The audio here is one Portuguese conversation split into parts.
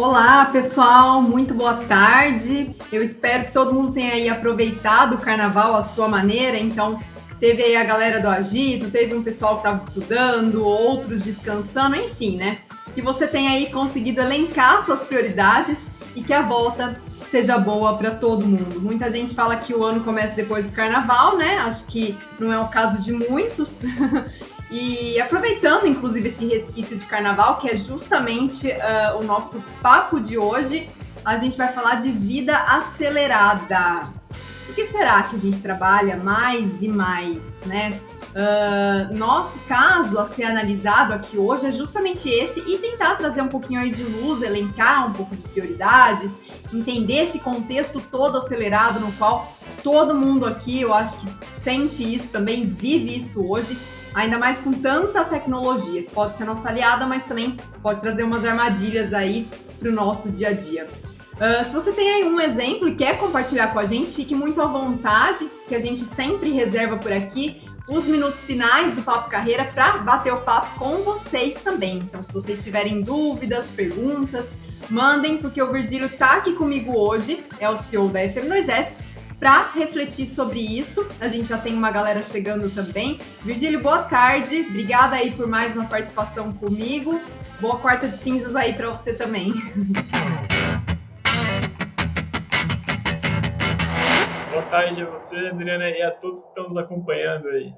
Olá, pessoal, muito boa tarde. Eu espero que todo mundo tenha aí aproveitado o carnaval à sua maneira. Então, teve aí a galera do Agito, teve um pessoal que estava estudando, outros descansando, enfim, né? Que você tenha aí conseguido elencar suas prioridades e que a volta seja boa para todo mundo. Muita gente fala que o ano começa depois do carnaval, né? Acho que não é o caso de muitos. E aproveitando, inclusive, esse resquício de carnaval, que é justamente uh, o nosso papo de hoje, a gente vai falar de vida acelerada. Por que será que a gente trabalha mais e mais, né? Uh, nosso caso a ser analisado aqui hoje é justamente esse e tentar trazer um pouquinho aí de luz, elencar um pouco de prioridades, entender esse contexto todo acelerado no qual todo mundo aqui, eu acho que sente isso também, vive isso hoje ainda mais com tanta tecnologia, que pode ser nossa aliada, mas também pode trazer umas armadilhas aí para o nosso dia a dia. Uh, se você tem aí um exemplo e quer compartilhar com a gente, fique muito à vontade, que a gente sempre reserva por aqui os minutos finais do Papo Carreira para bater o papo com vocês também. Então, se vocês tiverem dúvidas, perguntas, mandem, porque o Virgílio está aqui comigo hoje, é o CEO da FM2S, para refletir sobre isso. A gente já tem uma galera chegando também. Virgílio, boa tarde. Obrigada aí por mais uma participação comigo. Boa quarta de cinzas aí para você também. Boa tarde a você, Adriana, e a todos que estão nos acompanhando aí.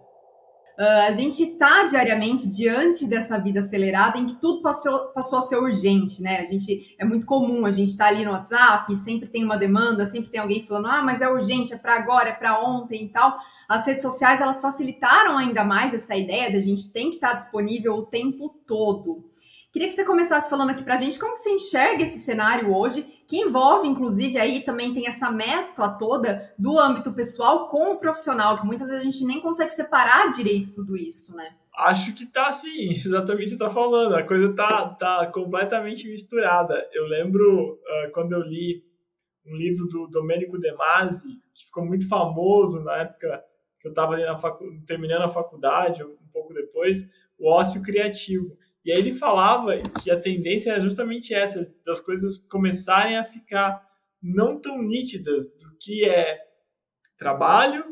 Uh, a gente está diariamente diante dessa vida acelerada em que tudo passou, passou a ser urgente, né? A gente é muito comum, a gente está ali no WhatsApp, sempre tem uma demanda, sempre tem alguém falando, ah, mas é urgente, é para agora, é para ontem e tal. As redes sociais elas facilitaram ainda mais essa ideia da gente tem que estar tá disponível o tempo todo. Queria que você começasse falando aqui para a gente como você enxerga esse cenário hoje, que envolve, inclusive, aí também tem essa mescla toda do âmbito pessoal com o profissional, que muitas vezes a gente nem consegue separar direito tudo isso, né? Acho que tá assim, exatamente o que você está falando. A coisa tá, tá completamente misturada. Eu lembro uh, quando eu li um livro do Domenico De Masi, que ficou muito famoso na época que eu estava ali na facu... terminando a faculdade, um pouco depois, o ócio criativo. E aí ele falava que a tendência era justamente essa, das coisas começarem a ficar não tão nítidas do que é trabalho,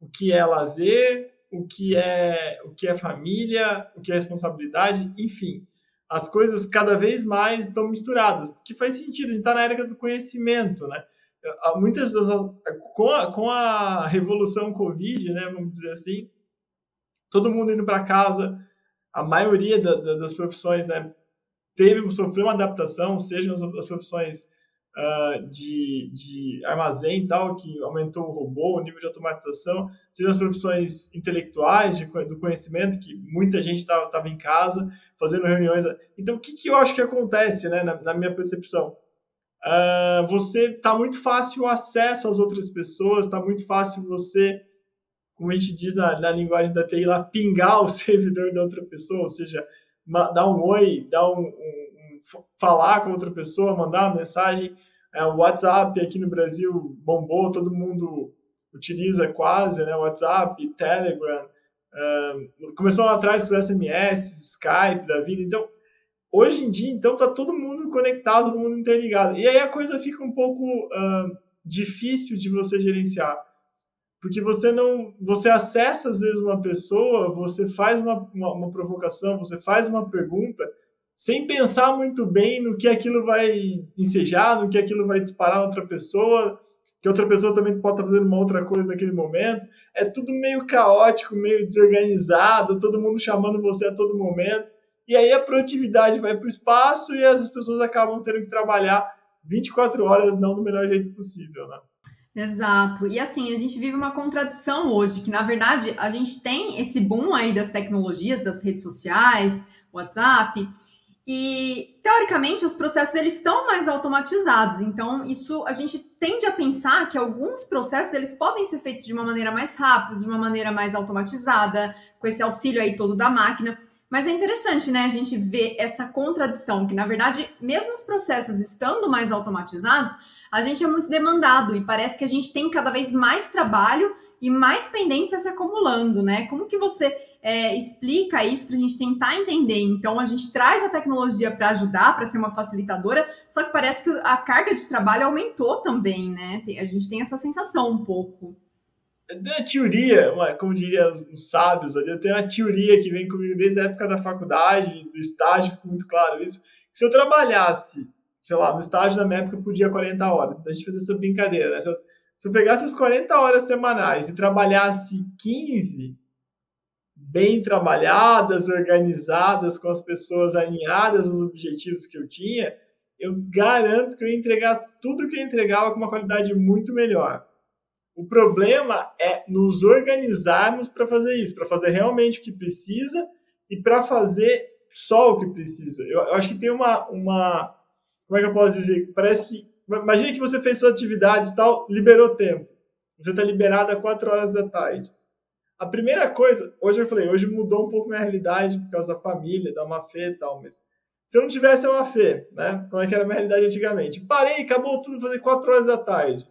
o que é lazer, o que é o que é família, o que é responsabilidade, enfim. As coisas cada vez mais estão misturadas, que faz sentido, a gente está na era do conhecimento, né? Muitas das, com a, com a revolução Covid, né, vamos dizer assim, todo mundo indo para casa, a maioria da, da, das profissões né, teve, sofreu uma adaptação, sejam as, as profissões uh, de, de armazém e tal, que aumentou o robô, o nível de automatização, sejam as profissões intelectuais, de, do conhecimento, que muita gente estava em casa, fazendo reuniões. Então, o que, que eu acho que acontece, né, na, na minha percepção? Uh, você está muito fácil o acesso às outras pessoas, está muito fácil você como a gente diz na, na linguagem da TI lá, pingar o servidor da outra pessoa, ou seja, dar um oi, dar um, um, um, falar com outra pessoa, mandar uma mensagem. É, o WhatsApp aqui no Brasil bombou, todo mundo utiliza quase, né? WhatsApp, Telegram. Um, começou lá atrás com os SMS, Skype da vida. Então, hoje em dia, então, tá todo mundo conectado, todo mundo interligado. E aí a coisa fica um pouco uh, difícil de você gerenciar porque você não você acessa às vezes uma pessoa você faz uma, uma, uma, provocação você faz uma pergunta sem pensar muito bem no que aquilo vai ensejar no que aquilo vai disparar outra pessoa que outra pessoa também pode estar fazendo uma outra coisa naquele momento. É tudo meio caótico meio desorganizado todo mundo chamando você a todo momento. E aí a produtividade vai para o espaço e as pessoas acabam tendo que trabalhar 24 horas não do melhor jeito possível né Exato. E assim, a gente vive uma contradição hoje, que na verdade a gente tem esse boom aí das tecnologias, das redes sociais, WhatsApp, e teoricamente os processos eles estão mais automatizados. Então, isso a gente tende a pensar que alguns processos eles podem ser feitos de uma maneira mais rápida, de uma maneira mais automatizada, com esse auxílio aí todo da máquina. Mas é interessante, né, a gente ver essa contradição, que na verdade, mesmo os processos estando mais automatizados, a gente é muito demandado e parece que a gente tem cada vez mais trabalho e mais pendência se acumulando, né? Como que você é, explica isso para a gente tentar entender. Então, a gente traz a tecnologia para ajudar, para ser uma facilitadora, só que parece que a carga de trabalho aumentou também, né? A gente tem essa sensação um pouco. Uma teoria, como diria os sábios, eu tenho uma teoria que vem comigo desde a época da faculdade, do estágio, ficou muito claro isso. Se eu trabalhasse, sei lá, no estágio da minha época, eu podia 40 horas. A gente fazia essa brincadeira, né? Se eu, se eu pegasse as 40 horas semanais e trabalhasse 15, bem trabalhadas, organizadas, com as pessoas alinhadas aos objetivos que eu tinha, eu garanto que eu ia entregar tudo que eu entregava com uma qualidade muito melhor. O problema é nos organizarmos para fazer isso, para fazer realmente o que precisa e para fazer só o que precisa. Eu, eu, acho que tem uma, uma. Como é que eu posso dizer? Parece que. Imagina que você fez suas atividades e tal, liberou tempo. Você está liberado às 4 horas da tarde. A primeira coisa, hoje eu falei, hoje mudou um pouco minha realidade por causa da família, da Mafê e tal, mas se eu não tivesse a Mafê, né? Como é que era a minha realidade antigamente? Parei, acabou tudo, fazer 4 horas da tarde.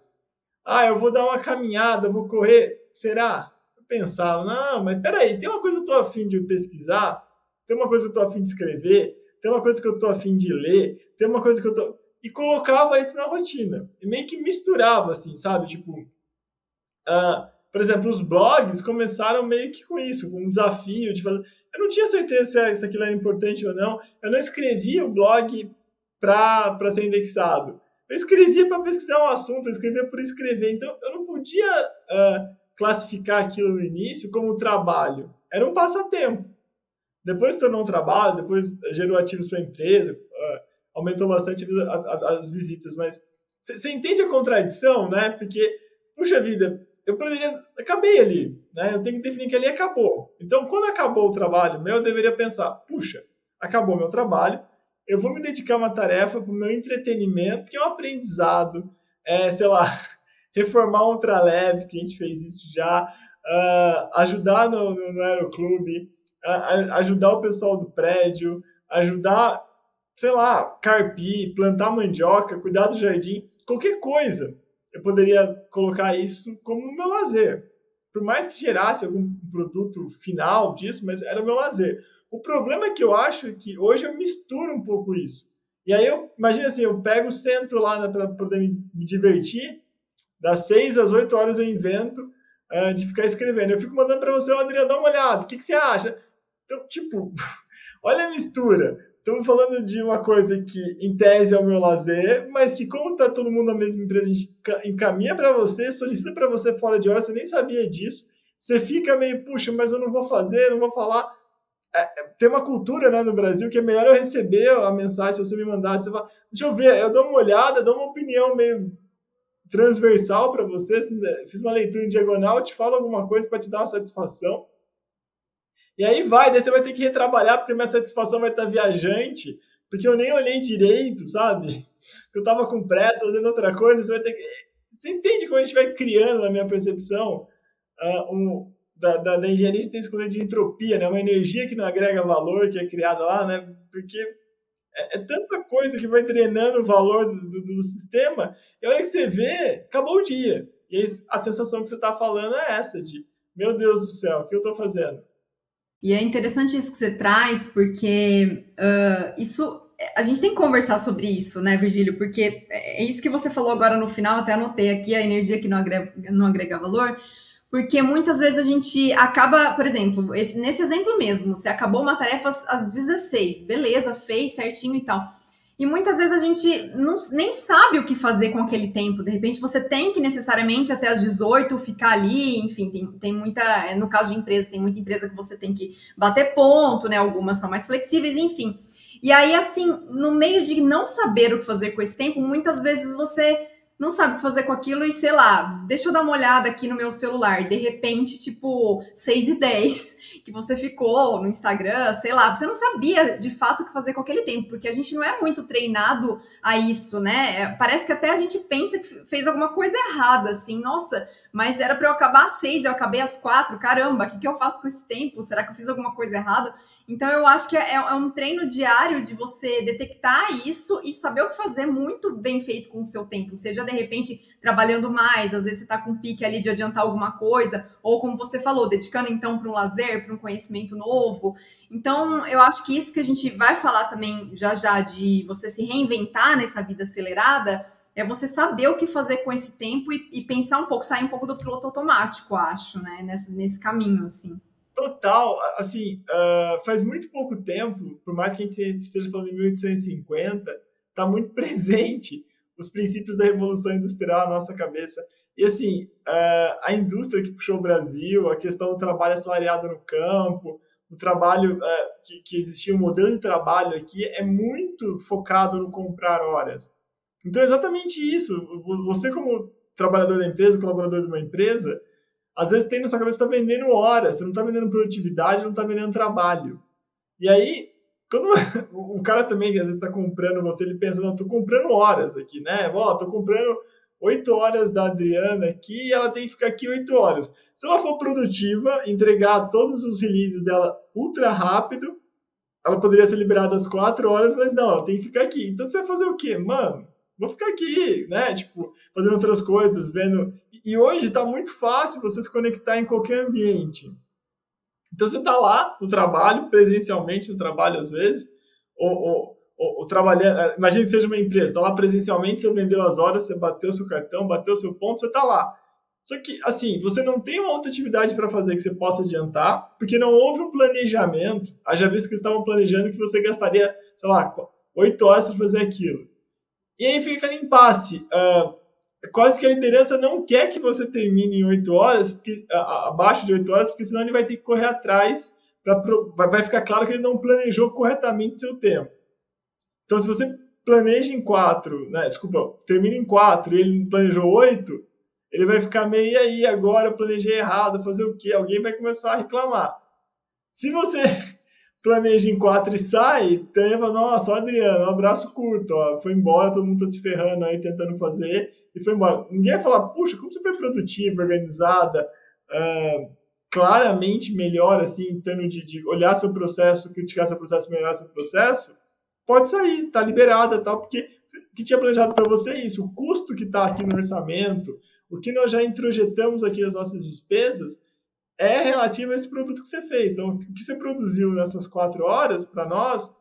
Ah, eu vou dar uma caminhada, vou correr. Será? Eu pensava, não, mas peraí, tem uma coisa que eu tô afim de pesquisar, tem uma coisa que eu tô afim de escrever, tem uma coisa que eu tô afim de ler, tem uma coisa que eu tô. E colocava isso na rotina. E meio que misturava, assim, sabe? Tipo, uh, por exemplo, os blogs começaram meio que com isso, com um desafio de fazer. Eu não tinha certeza se aquilo era importante ou não. Eu não escrevia o blog para ser indexado. Eu escrevia para pesquisar um assunto, eu escrevia por escrever. Então, eu não podia uh, classificar aquilo no início como trabalho. Era um passatempo. Depois tornou um trabalho, depois gerou ativos para a empresa, uh, aumentou bastante as visitas. Mas você entende a contradição, né? Porque, puxa vida, eu poderia. Acabei ali, né? Eu tenho que definir que ali acabou. Então, quando acabou o trabalho meu, eu deveria pensar: puxa, acabou meu trabalho, eu vou me dedicar a uma tarefa para o meu entretenimento, que é um aprendizado, é, sei lá, reformar um ultraleve, que a gente fez isso já, uh, ajudar no, no, no aeroclube, ajudar o pessoal do prédio, ajudar, sei lá, carpir, plantar mandioca, cuidar do jardim, qualquer coisa eu poderia colocar isso como meu lazer. Por mais que gerasse algum produto final disso, mas era o meu lazer. O problema é que eu acho que hoje eu misturo um pouco isso. E aí eu, imagina assim, eu pego, sento lá né, para poder me, me, divertir, das 6 às 8 horas eu invento uh, de ficar escrevendo. Eu fico mandando para você, Adriano, dá uma olhada, o que, que você acha? Então, tipo, olha a mistura. Estamos falando de uma coisa que, em tese, é o meu lazer, mas que, como está todo mundo na mesma empresa, encaminha para você, solicita para você fora de hora, você nem sabia disso. Você fica meio, puxa, mas eu não vou fazer, não vou falar. É, é tem uma cultura né, no Brasil que é melhor eu receber a mensagem, se você me mandar, você fala, deixa eu ver, eu dou uma olhada, dou uma opinião meio transversal para você, assim, né, fiz uma leitura em diagonal, te falo alguma coisa para te dar uma satisfação. E aí vai, daí você vai ter que retrabalhar, porque minha satisfação vai estar viajante, porque eu nem olhei direito, sabe? Eu tava com pressa, fazendo outra coisa, você vai ter que. Você entende como a gente vai criando, na minha percepção, uh, um, da, da, da, engenharia de tem esse conceito de entropia, né? Uma energia que não agrega valor, que é criada lá, né? Porque é, é tanta coisa que vai drenando o valor do, do, do, sistema, e a hora que você vê, acabou o dia. E aí, a sensação que você está falando é essa, de, meu Deus do céu, o que eu estou fazendo? E é interessante isso que você traz, porque uh, isso a gente tem que conversar sobre isso, né, Virgílio? Porque é isso que você falou agora no final, até anotei aqui a energia que não agrega, não agrega valor, porque muitas vezes a gente acaba, por exemplo, esse, nesse exemplo mesmo, você acabou uma tarefa às 16, beleza, fez certinho e tal. E muitas vezes a gente não, nem sabe o que fazer com aquele tempo. De repente você tem que necessariamente até as 18 ficar ali, enfim, tem, tem muita. É, no caso de empresa, tem muita empresa que você tem que bater ponto, né? Algumas são mais flexíveis, enfim. E aí, assim, no meio de não saber o que fazer com esse tempo, muitas vezes você não sabe o que fazer com aquilo e, sei lá, deixa eu dar uma olhada aqui no meu celular. De repente, tipo, 6 e 10 que você ficou no Instagram, sei lá, você não sabia de fato o que fazer com aquele tempo, porque a gente não é muito treinado a isso, né? É, parece que até a gente pensa que fez alguma coisa errada, assim, nossa, mas era para eu acabar às 6, eu acabei às 4, caramba, o que, que eu faço com esse tempo? Será que eu fiz alguma coisa errada? Então, eu acho que é, é, um treino diário de você detectar isso e saber o que fazer muito bem feito com o seu tempo. Seja, de repente, trabalhando mais, às vezes você está com pique ali de adiantar alguma coisa, ou como você falou, dedicando então para um lazer, para um conhecimento novo. Então, eu acho que isso que a gente vai falar também já já de você se reinventar nessa vida acelerada é você saber o que fazer com esse tempo e, e pensar um pouco, sair um pouco do piloto automático, acho, né? Nesse, nesse caminho, assim. Total, assim, uh, faz muito pouco tempo, por mais que a gente esteja falando em 1850, está muito presente os princípios da Revolução Industrial na nossa cabeça. E assim, uh, a indústria que puxou o Brasil, a questão do trabalho assalariado no campo, o trabalho uh, que, que existia, o modelo de trabalho aqui é muito focado no comprar horas. Então é exatamente isso. Você, como trabalhador da empresa, colaborador de uma empresa, às vezes tem na sua cabeça que está vendendo horas, você não está vendendo produtividade, não está vendendo trabalho. E aí, quando o cara também, que às vezes está comprando você, ele pensa, não, estou comprando horas aqui, né? Ó, estou comprando oito horas da Adriana aqui e ela tem que ficar aqui oito horas. Se ela for produtiva, entregar todos os releases dela ultra rápido, ela poderia ser liberada às quatro horas, mas não, ela tem que ficar aqui. Então você vai fazer o quê? Mano, vou ficar aqui, né? Tipo, fazendo outras coisas, vendo. E hoje está muito fácil você se conectar em qualquer ambiente. Então você está lá no trabalho, presencialmente no trabalho às vezes, ou, ou, ou, ou trabalhando. Eh, imagine que seja uma empresa, está lá presencialmente, você vendeu as horas, você bateu seu cartão, bateu seu ponto, você está lá. Só que, assim, você não tem uma outra atividade para fazer que você possa adiantar, porque não houve um planejamento. Haja visto que estavam planejando que você gastaria, sei lá, oito horas para fazer aquilo. E aí fica aquele impasse. Uh, quase que a liderança não quer que você termine em 8 horas, porque, abaixo de 8 horas, porque senão ele vai ter que correr atrás, pra, vai, ficar claro que ele não planejou corretamente seu tempo. Então, se você planeja em 4, né, desculpa, termina em 4 e ele planejou 8, ele vai ficar meio, aí, agora eu planejei errado, fazer o quê? Alguém vai começar a reclamar. Se você planeja em quatro e sai, então ele fala, nossa, Adriano, um abraço curto, ó, foi embora, todo mundo tá se ferrando aí, tentando fazer, e foi embora. Ninguém vai falar, puxa, como você foi produtiva, organizada, uh, claramente melhor, assim, em termos de, de, olhar seu processo, criticar seu processo, melhorar seu processo, pode sair, tá liberada, tal, porque o que tinha planejado para você é isso, o custo que tá aqui no orçamento, o que nós já introjetamos aqui nas nossas despesas, é relativa a esse produto que você fez. Então, o que você produziu nessas quatro horas, para nós,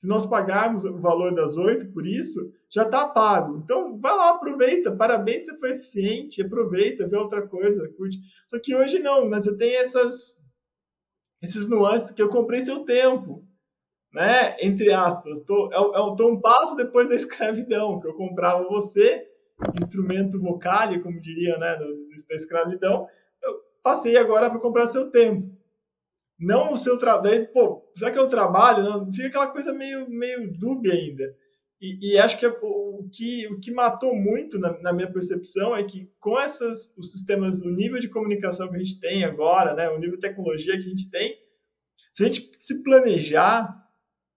se nós pagarmos o valor das oito por isso, já está pago. Então, vai lá, aproveita. Parabéns, você foi eficiente, aproveita, vê outra coisa, curte. Só que hoje não, mas você tem essas, esses nuances que eu comprei seu tempo. Né? Entre aspas, tô, eu, eu tô um passo depois da escravidão, que eu comprava você, instrumento vocálico, como diria, né, da escravidão, passei agora para comprar seu tempo. Não o seu trabalho. Pô, será que é o trabalho? Não, fica aquela coisa meio, meio dúbia ainda. E, e acho que é o, que o que matou muito na, na, minha percepção é que com essas os sistemas, o nível de comunicação que a gente tem agora, né, o nível de tecnologia que a gente tem, se a gente se planejar,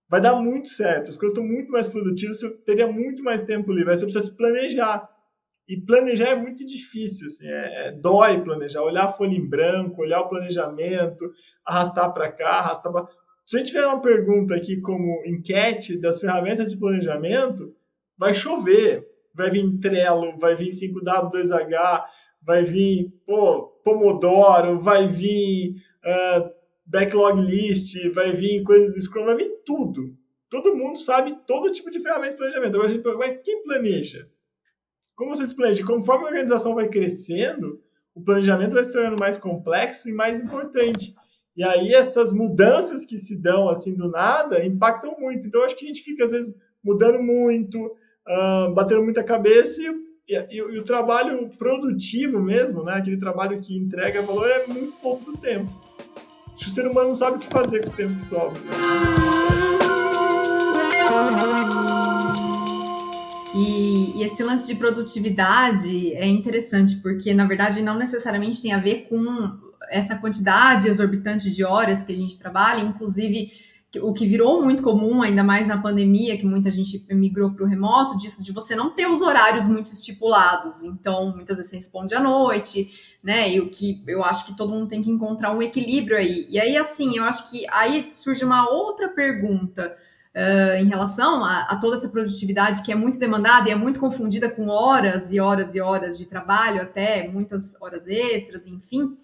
vai dar muito certo. As coisas estão muito mais produtivas, você teria muito mais tempo livre. Aí você precisa se planejar. E planejar é muito difícil, assim, é, é, dói planejar, olhar a folha em branco, olhar o planejamento, arrastar para cá, arrastar para. Se gente tiver uma pergunta aqui como enquete das ferramentas de planejamento, vai chover. Vai vir Trello, vai vir 5W2H, vai vir pô, Pomodoro, vai vir uh, Backlog List, vai vir coisa do Scrum, vai vir tudo. Todo mundo sabe todo tipo de ferramenta de planejamento. Agora a gente pergunta, quem planeja? Como você se planeja? Conforme a organização vai crescendo, o planejamento vai se tornando mais complexo e mais importante. E aí essas mudanças que se dão assim do nada impactam muito. Então acho que a gente fica às vezes mudando muito, uh, batendo muita cabeça e, e, e, o trabalho produtivo mesmo, né? Aquele trabalho que entrega valor é muito pouco do tempo. Acho que o ser humano não sabe o que fazer com o tempo que sobra. E, e, esse lance de produtividade é interessante, porque na verdade não necessariamente tem a ver com essa quantidade exorbitante de horas que a gente trabalha, inclusive o que virou muito comum, ainda mais na pandemia, que muita gente migrou para o remoto, disso de você não ter os horários muito estipulados. Então, muitas vezes você responde à noite, né? E o que eu acho que todo mundo tem que encontrar um equilíbrio aí. E aí, assim, eu acho que aí surge uma outra pergunta. Uh, em relação a, a, toda essa produtividade que é muito demandada e é muito confundida com horas e horas e horas de trabalho, até muitas horas extras, enfim.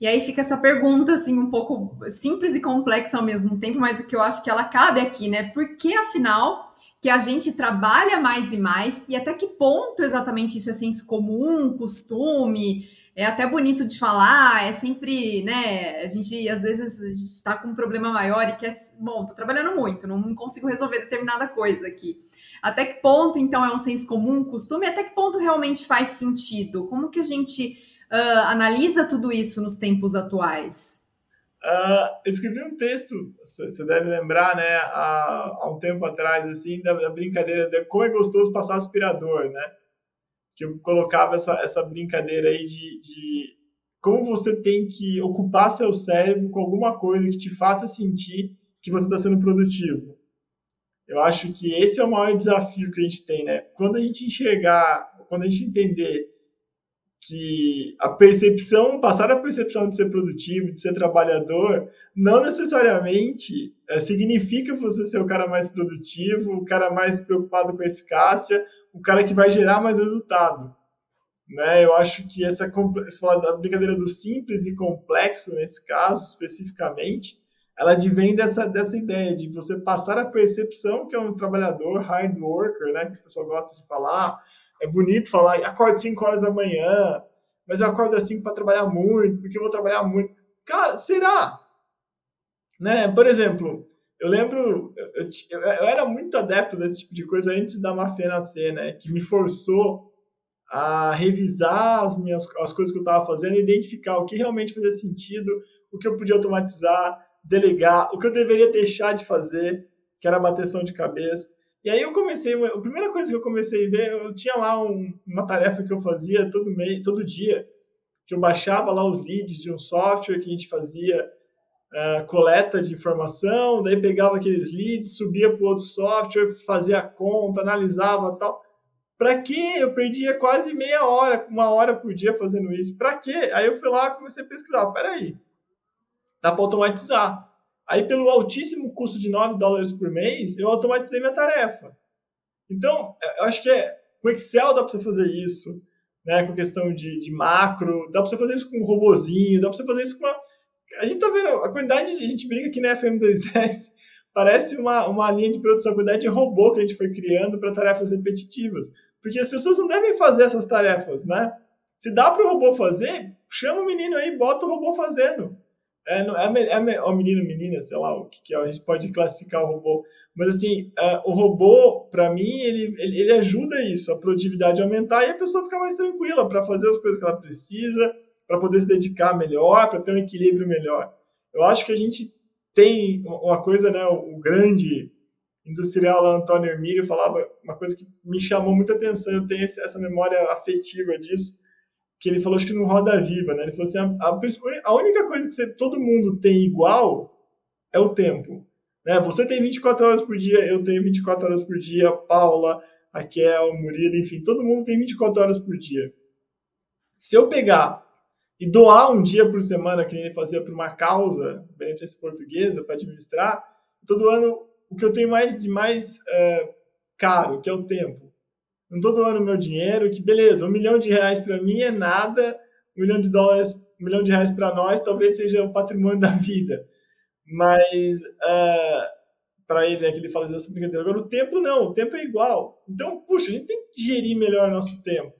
E aí fica essa pergunta, assim, um pouco simples e complexa ao mesmo tempo, mas que eu acho que ela cabe aqui, né? Por que, afinal, que a gente trabalha mais e mais, e até que ponto exatamente isso é senso comum, costume, é até bonito de falar, é sempre, né? A gente, às vezes, a gente tá com um problema maior e quer, bom, tô trabalhando muito, não consigo resolver determinada coisa aqui. Até que ponto, então, é um senso comum, costume, até que ponto realmente faz sentido? Como que a gente uh, analisa tudo isso nos tempos atuais? Uh, eu escrevi um texto, você deve lembrar, né, há, há, um tempo atrás, assim, da, da, brincadeira de como é gostoso passar aspirador, né? Que eu colocava essa, essa brincadeira aí de, de como você tem que ocupar seu cérebro com alguma coisa que te faça sentir que você está sendo produtivo. Eu acho que esse é o maior desafio que a gente tem, né? Quando a gente enxergar, quando a gente entender que a percepção, passar a percepção de ser produtivo, de ser trabalhador, não necessariamente é, significa você ser o cara mais produtivo, o cara mais preocupado com a eficácia, o cara que vai gerar mais resultado. Né? Eu acho que essa da brincadeira do simples e complexo nesse caso especificamente, ela advém dessa dessa ideia de você passar a percepção que é um trabalhador hard worker, né, que o pessoal gosta de falar, é bonito falar, acordo 5 horas da manhã, mas eu acordo 5 para trabalhar muito, porque eu vou trabalhar muito. Cara, será? Né? Por exemplo, eu lembro, eu, eu, eu, era muito adepto desse tipo de coisa antes da Mafia nascer, né? Que me forçou a revisar as minhas as coisas que eu estava fazendo, identificar o que realmente fazia sentido, o que eu podia automatizar, delegar, o que eu deveria deixar de fazer, que era bateção de cabeça. E aí eu comecei, a primeira coisa que eu comecei a ver, eu tinha lá um, uma tarefa que eu fazia todo mês, todo dia, que eu baixava lá os leads de um software que a gente fazia uh, coleta de informação, daí pegava aqueles leads, subia para outro software, fazia a conta, analisava tal. Para quê? Eu perdia quase meia hora, uma hora por dia fazendo isso. Para quê? Aí eu fui lá comecei a pesquisar. Peraí, dá para automatizar. Aí, pelo altíssimo custo de 9 dólares por mês, eu automatizei minha tarefa. Então, eu acho que é, com Excel dá para você fazer isso, né? com questão de, de macro, dá para você fazer isso com um robozinho, dá para você fazer isso com uma... A gente tá vendo, a quantidade de... A gente brinca aqui na FM2S, parece uma, uma linha de produção, a quantidade de robô que a gente foi criando para tarefas repetitivas. Porque as pessoas não devem fazer essas tarefas, né? Se dá para o robô fazer, chama o menino aí, bota o robô fazendo. É, é, é, é o menino, menina, sei lá, o que, que é, a gente pode classificar o robô. Mas, assim, é, o robô, para mim, ele, ele, ele, ajuda isso, a produtividade aumentar e a pessoa ficar mais tranquila para fazer as coisas que ela precisa, para poder se dedicar melhor, para ter um equilíbrio melhor. Eu acho que a gente tem uma coisa, né, o grande industrial Antônio Hermílio falava uma coisa que me chamou muita atenção, eu tenho essa memória afetiva disso, que ele falou, acho que no Roda Viva, né? Ele falou assim, a, a, a única coisa que você, todo mundo tem igual é o tempo. Né? Você tem 24 horas por dia, eu tenho 24 horas por dia, Paula, Raquel, Murilo, enfim, todo mundo tem 24 horas por dia. Se eu pegar e doar um dia por semana, que ele fazia para uma causa, beneficência portuguesa, para administrar, todo ano, o que eu tenho mais de mais é, caro, que é o tempo não estou doando meu dinheiro, que beleza, um milhão de reais para mim é nada, um milhão de dólares, um milhão de reais para nós talvez seja o patrimônio da vida. Mas uh, para ele, né, que ele fala essa brincadeira. Agora, o tempo não, o tempo é igual. Então, puxa, a gente tem que gerir melhor nosso tempo.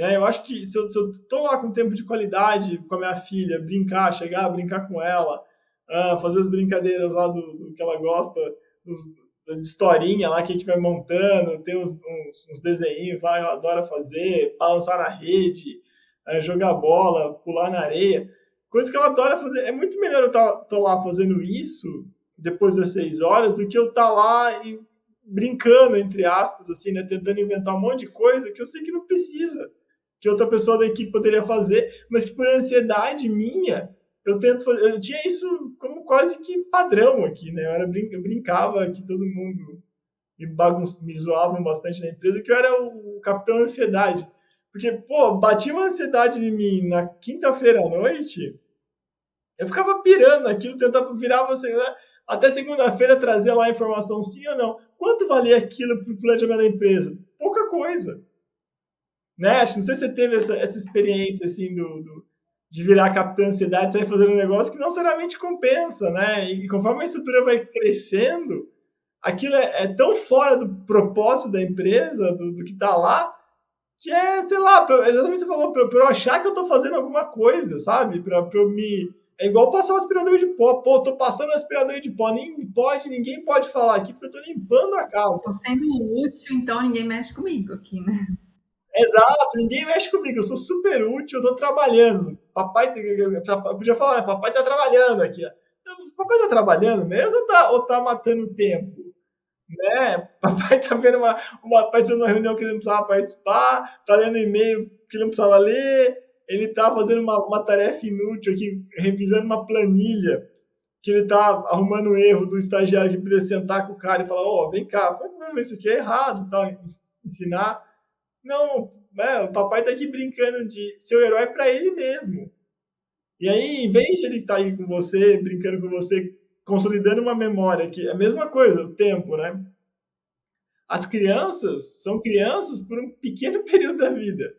Né? Eu acho que se eu, estou lá com tempo de qualidade com a minha filha, brincar, chegar, brincar com ela, uh, fazer as brincadeiras lá do, do que ela gosta, dos, de historinha lá que a gente vai montando, tem uns, uns, uns desenhinhos lá que ela adora fazer, balançar na rede, é, jogar bola, pular na areia, coisa que ela adora fazer. É muito melhor eu estar tá lá fazendo isso depois das seis horas do que eu estar tá lá e brincando, entre aspas, assim, né, tentando inventar um monte de coisa que eu sei que não precisa, que outra pessoa da equipe poderia fazer, mas que por ansiedade minha eu tento eu tinha isso como quase que padrão aqui, né? Eu, era, eu brincava que todo mundo me, bagun me bastante na empresa, que eu era o capitão ansiedade. Porque, pô, batia uma ansiedade em mim na quinta-feira à noite, eu ficava pirando aquilo, tentava virar você, né? até segunda-feira trazer lá a informação sim ou não. Quanto valia aquilo para o planejamento da empresa? Pouca coisa. Né? Acho, não sei se você teve essa, essa experiência assim do, do de virar capitã ansiedade sair fazendo um negócio que não seriamente compensa, né? E conforme a estrutura vai crescendo, aquilo é, é tão fora do propósito da empresa, do, do que está lá, que é, sei lá, exatamente você falou, para eu achar que eu estou fazendo alguma coisa, sabe? Para eu me. É igual passar um aspirador de pó. Pô, tô passando um aspirador de pó. Nem pode, ninguém pode falar aqui, porque eu tô limpando a casa. Estou sendo útil, então ninguém mexe comigo aqui, né? Exato, ninguém mexe comigo, eu sou super útil, eu tô trabalhando. Papai, podia falar, né? papai tá trabalhando aqui. Papai tá trabalhando mesmo ou tá, ou tá matando tempo? Né? Papai tá vendo uma, uma, participando de uma reunião que ele não precisava participar, tá lendo e-mail que ele não precisava ler, ele tá fazendo uma, uma tarefa inútil aqui, revisando uma planilha, que ele tá arrumando um erro do estagiário que podia sentar com o cara e falar, ó, oh, vem cá, vamos ver isso aqui é errado, tal, ensinar. Não, né, o papai tá aqui brincando de ser o herói para ele mesmo. E aí, em vez de ele estar tá aí com você, brincando com você, consolidando uma memória, que é a mesma coisa, o tempo, né? As crianças são crianças por um pequeno período da vida.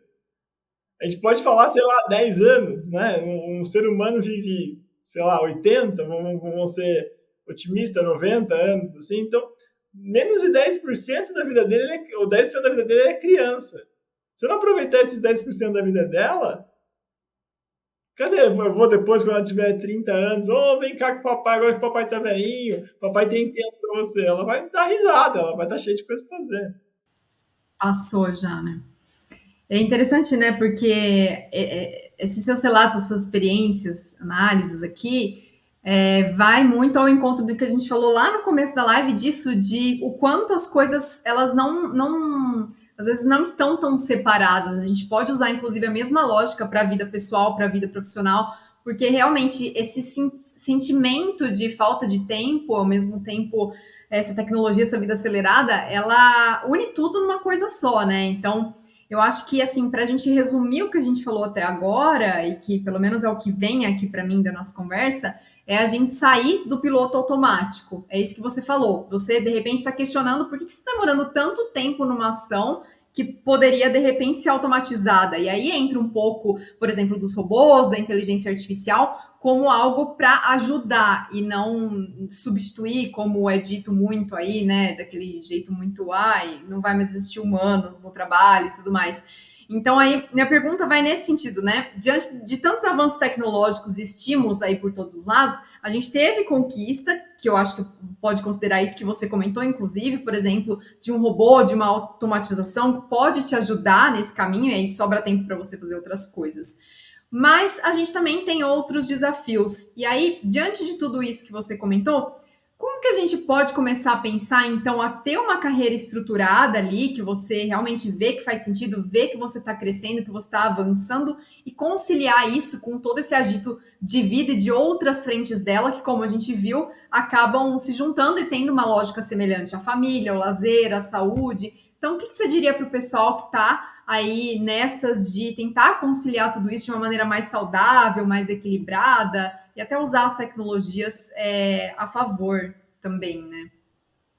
A gente pode falar, sei lá, 10 anos, né? Um, um ser humano vive, sei lá, 80, vamos, vamos ser otimista, 90 anos, assim. Então, menos de 10% da vida dele, é, ou 10% da vida dele é criança. Se eu não aproveitar esses 10% da vida dela, cadê? Eu vou depois, quando ela tiver 30 anos, ô, oh, vem cá com o papai, agora que o papai tá velhinho, papai tem tempo pra você. Ela vai dar risada, ela vai estar cheia de coisa pra fazer. Passou já, né? É interessante, né? Porque é, é, esses seus relatos, as suas experiências, análises aqui, é, vai muito ao encontro do que a gente falou lá no começo da live disso de o quanto as coisas elas não não às vezes não estão tão separadas. A gente pode usar inclusive a mesma lógica para a vida pessoal, para a vida profissional, porque realmente esse sentimento de falta de tempo, ao mesmo tempo essa tecnologia, essa vida acelerada, ela une tudo numa coisa só, né? Então, eu acho que assim, para a gente resumir o que a gente falou até agora e que pelo menos é o que vem aqui para mim da nossa conversa, é a gente sair do piloto automático. É isso que você falou. Você, de repente, está questionando por que, que você está demorando tanto tempo numa ação que poderia, de repente, ser automatizada. E aí entra um pouco, por exemplo, dos robôs, da inteligência artificial, como algo para ajudar e não substituir, como é dito muito aí, né? Daquele jeito muito, ai, não vai mais existir humanos no trabalho e tudo mais. Então, aí, minha pergunta vai nesse sentido, né? Diante de tantos avanços tecnológicos e estímulos aí por todos os lados, a gente teve conquista, que eu acho que pode considerar isso que você comentou, inclusive, por exemplo, de um robô, de uma automatização, que pode te ajudar nesse caminho, e aí sobra tempo para você fazer outras coisas. Mas a gente também tem outros desafios. E aí, diante de tudo isso que você comentou, que a gente pode começar a pensar, então, a ter uma carreira estruturada ali, que você realmente vê que faz sentido, vê que você está crescendo, que você está avançando, e conciliar isso com todo esse agito de vida e de outras frentes dela, que, como a gente viu, acabam se juntando e tendo uma lógica semelhante à família, ao lazer, à saúde. Então, o que, você diria para o pessoal que está aí nessas de tentar conciliar tudo isso de uma maneira mais saudável, mais equilibrada? e até usar as tecnologias é, a favor também, né,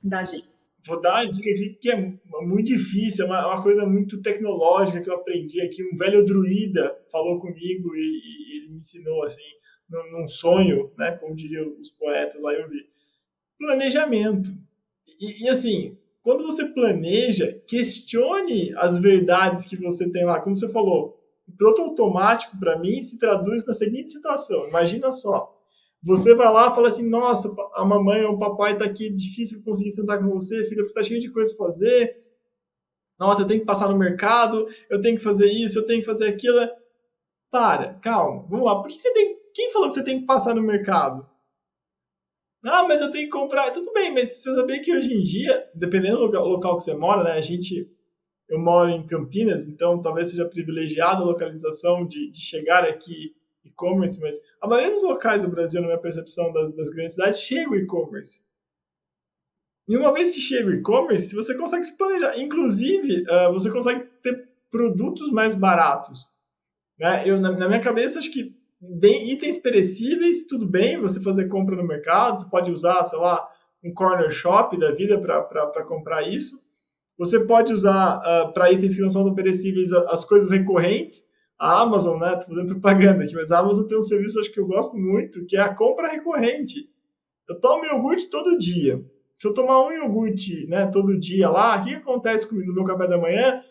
da gente. Vou dar uma dica aqui que é muito difícil, é uma, uma, coisa muito tecnológica que eu aprendi aqui. Um velho druida falou comigo e, e ele me ensinou assim, num, num, sonho, né, como diriam os poetas lá, eu vi. Planejamento. E, e assim, quando você planeja, questione as verdades que você tem lá. Como você falou, o piloto automático, para mim, se traduz na seguinte situação: imagina só. Você vai lá e fala assim: nossa, a mamãe ou o papai está aqui, difícil conseguir sentar com você, filha, porque está cheio de coisa para fazer. Nossa, eu tenho que passar no mercado, eu tenho que fazer isso, eu tenho que fazer aquilo. Para, calma, vamos lá. Por que você tem. Quem falou que você tem que passar no mercado? Ah, mas eu tenho que comprar. Tudo bem, mas você sabia que hoje em dia, dependendo do local que você mora, né? A gente eu moro em Campinas, então talvez seja privilegiada a localização de, de chegar aqui e-commerce, mas a maioria dos locais do Brasil, na minha percepção das, das grandes cidades, chega o e-commerce. E uma vez que chega o e-commerce, você consegue se planejar. Inclusive, uh, você consegue ter produtos mais baratos. Né? Eu, na, na, minha cabeça, acho que bem, itens perecíveis, tudo bem você fazer compra no mercado, você pode usar, sei lá, um corner shop da vida para comprar isso. Você pode usar uh, ah, para itens que não são tão perecíveis as coisas recorrentes. A Amazon, né? Tô fazendo propaganda aqui, mas a Amazon tem um serviço acho que eu gosto muito, que é a compra recorrente. Eu tomo iogurte todo dia. Se eu tomar um iogurte né, todo dia lá, o que acontece comigo no meu café da manhã?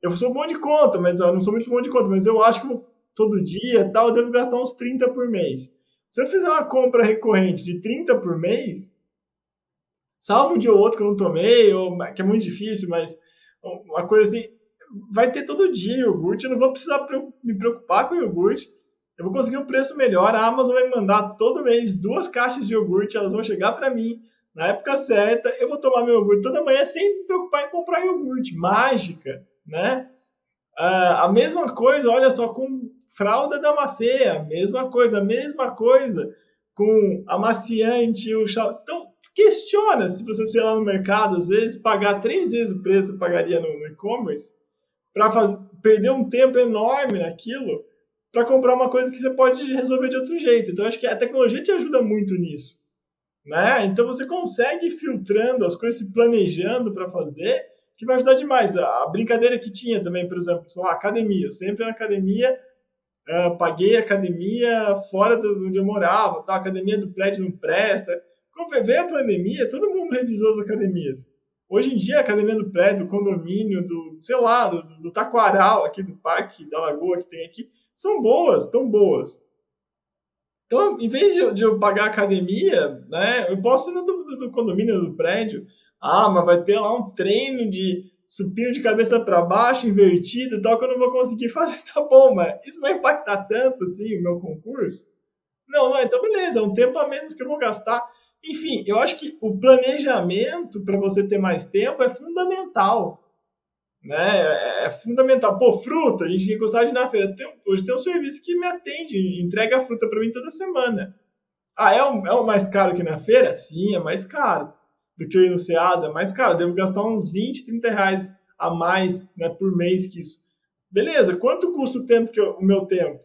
Eu sou bom de conta, mas eu não sou muito bom de conta, mas eu acho que todo dia tal, eu devo gastar uns 30 por mês. Se eu fizer uma compra recorrente de 30 por mês, salvo um dia ou outro que eu não tomei, ou, que é muito difícil, mas uma coisa assim, vai ter todo dia iogurte, eu não vou precisar me preocupar com iogurte, eu vou conseguir um preço melhor, a Amazon vai me mandar todo mês duas caixas de iogurte, elas vão chegar para mim na época certa, eu vou tomar meu iogurte toda manhã sem me preocupar em comprar iogurte. Mágica, né? Uh, a mesma coisa, olha só, com fralda da Mafeia, mesma coisa, mesma coisa com amaciante, o chá. Então, questiona se você precisa lá no mercado, às vezes, pagar três vezes o preço que pagaria no e-commerce, para perder um tempo enorme naquilo, para comprar uma coisa que você pode resolver de outro jeito. Então, acho que a tecnologia te ajuda muito nisso. Né? Então, você consegue ir filtrando as coisas, se planejando para fazer, que vai ajudar demais. A brincadeira que tinha também, por exemplo, sei lá, academia. Sempre na academia Uh, paguei academia fora de onde eu morava, tá? a academia do prédio não presta. Quando veio a pandemia, todo mundo revisou as academias. Hoje em dia, a academia do prédio, do condomínio, do, sei lá, do, do Taquaral, aqui do parque da Lagoa que tem aqui, são boas, tão boas. Então, em vez de, de eu pagar academia, né, eu posso ir no do, do condomínio do prédio. Ah, mas vai ter lá um treino de supino de cabeça para baixo, invertido, tal, que eu não vou conseguir fazer, tá bom, mas isso vai impactar tanto, assim, o meu concurso? Não, não, então beleza, é um tempo a menos que eu vou gastar. Enfim, eu acho que o planejamento para você ter mais tempo é fundamental. Né? É, é fundamental. Pô, fruta, a gente gostar de ir na feira. Tem, hoje tem um serviço que me atende, entrega a fruta para mim toda semana. Ah, é o, é o mais caro que na feira? Sim, é mais caro do que eu ir no Ceasa, mas, cara, eu devo gastar uns 20, 30 reais a mais né, por mês que isso. Beleza, quanto custa o tempo que eu, o meu tempo?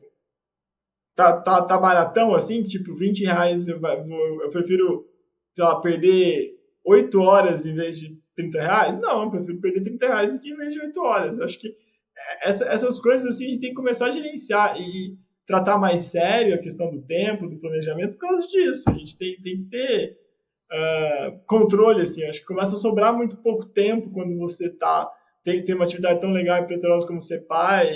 Tá, tá, tá baratão assim? Tipo, 20 reais eu, eu prefiro, sei lá, perder 8 horas em vez de 30 reais? Não, eu prefiro perder 30 reais aqui em vez de 8 horas. Eu acho que essa, essas coisas assim a gente tem que começar a gerenciar e tratar mais sério a questão do tempo, do planejamento, por causa disso. A gente tem, tem que ter uh, controle, assim. Acho que começa a sobrar muito pouco tempo quando você tá, tem, tem uma atividade tão legal e prazerosa como ser pai,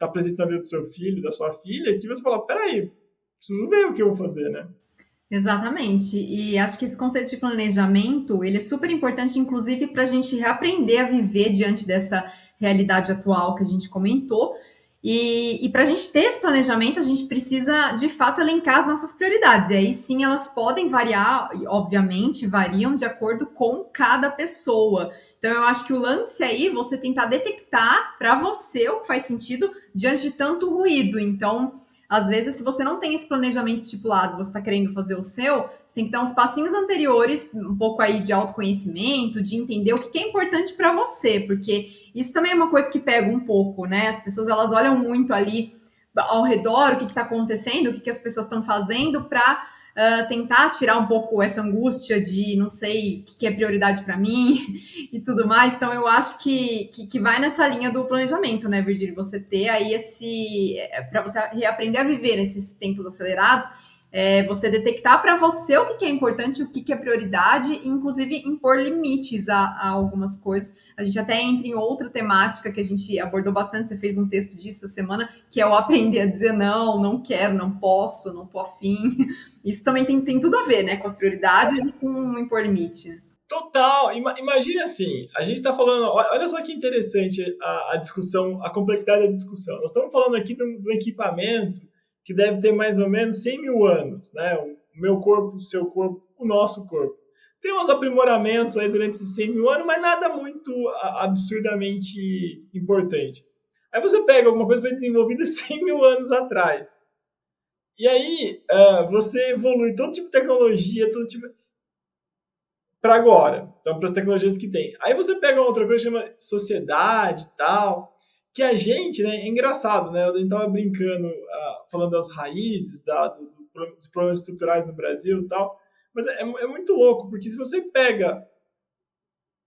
tá presente na vida do seu filho, da sua filha, que você fala, peraí, preciso ver o que eu vou fazer, né? Exatamente. E acho que esse conceito de planejamento, ele é super importante, inclusive, para a gente reaprender a viver diante dessa realidade atual que a gente comentou, e, e para a gente ter esse planejamento, a gente precisa de fato elencar as nossas prioridades. E aí sim elas podem variar, e obviamente variam de acordo com cada pessoa. Então eu acho que o lance aí é você tentar detectar para você o que faz sentido diante de tanto ruído. Então, às vezes, se você não tem esse planejamento estipulado, você está querendo fazer o seu, você tem que dar uns passinhos anteriores, um pouco aí de autoconhecimento, de entender o que é importante para você, porque isso também é uma coisa que pega um pouco, né? As pessoas elas olham muito ali ao redor, o que está acontecendo, o que, que as pessoas estão fazendo para uh, tentar tirar um pouco essa angústia de não sei o que, que é prioridade para mim e tudo mais. Então, eu acho que, que, que, vai nessa linha do planejamento, né, Virgílio? Você ter aí esse. É, para você reaprender a viver nesses tempos acelerados. É você detectar para você o que, que é importante, o que, que é prioridade, e inclusive impor limites a, a algumas coisas. A gente até entra em outra temática que a gente abordou bastante, você fez um texto disso essa semana, que é o aprender a dizer não, não quero, não posso, não tô afim. Isso também tem, tem tudo a ver, né, com as prioridades e com impor limite. Total. Imagine assim, a gente está falando, olha só que interessante a, a, discussão, a complexidade da discussão. Nós estamos falando aqui de um, equipamento que deve ter mais ou menos 100 mil anos, né? O meu corpo, o seu corpo, o nosso corpo. Tem uns aprimoramentos aí durante esses 100 mil anos, mas nada muito absurdamente importante. Aí você pega alguma coisa que foi desenvolvida 100 mil anos atrás E aí uh, você evolui todo tipo de tecnologia, todo tipo para agora. Então, para as tecnologias que tem. Aí você pega outra coisa que chama sociedade e tal, que a gente, né, é engraçado, né? A gente tava brincando, uh, falando das raízes da, do, do, dos problemas estruturais no Brasil e tal, mas é, é, muito louco, porque se você pega.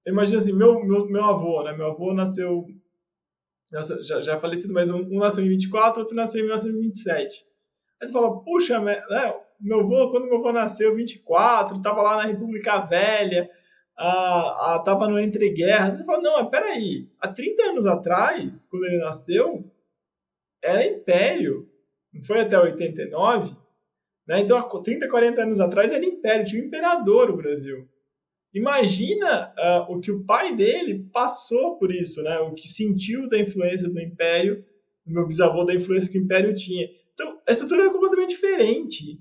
Imagina assim, meu, meu, meu avô, né? Meu avô nasceu. Já, já falecido, mas um, um nasceu em 24, outro nasceu em 1927. Aí você fala, puxa, né, meu avô, quando meu avô nasceu, 24, estava lá na República Velha, ah, ah, tava no Entre Guerras. Você fala, não, mas peraí, há 30 anos atrás, quando ele nasceu, era império, não foi até 89? Né? Então, há 30, 40 anos atrás era império, tinha um imperador o Brasil. Imagina uh, o que o pai dele passou por isso, né? o que sentiu da influência do império, o meu bisavô da influência que o império tinha. Então, a estrutura é completamente diferente,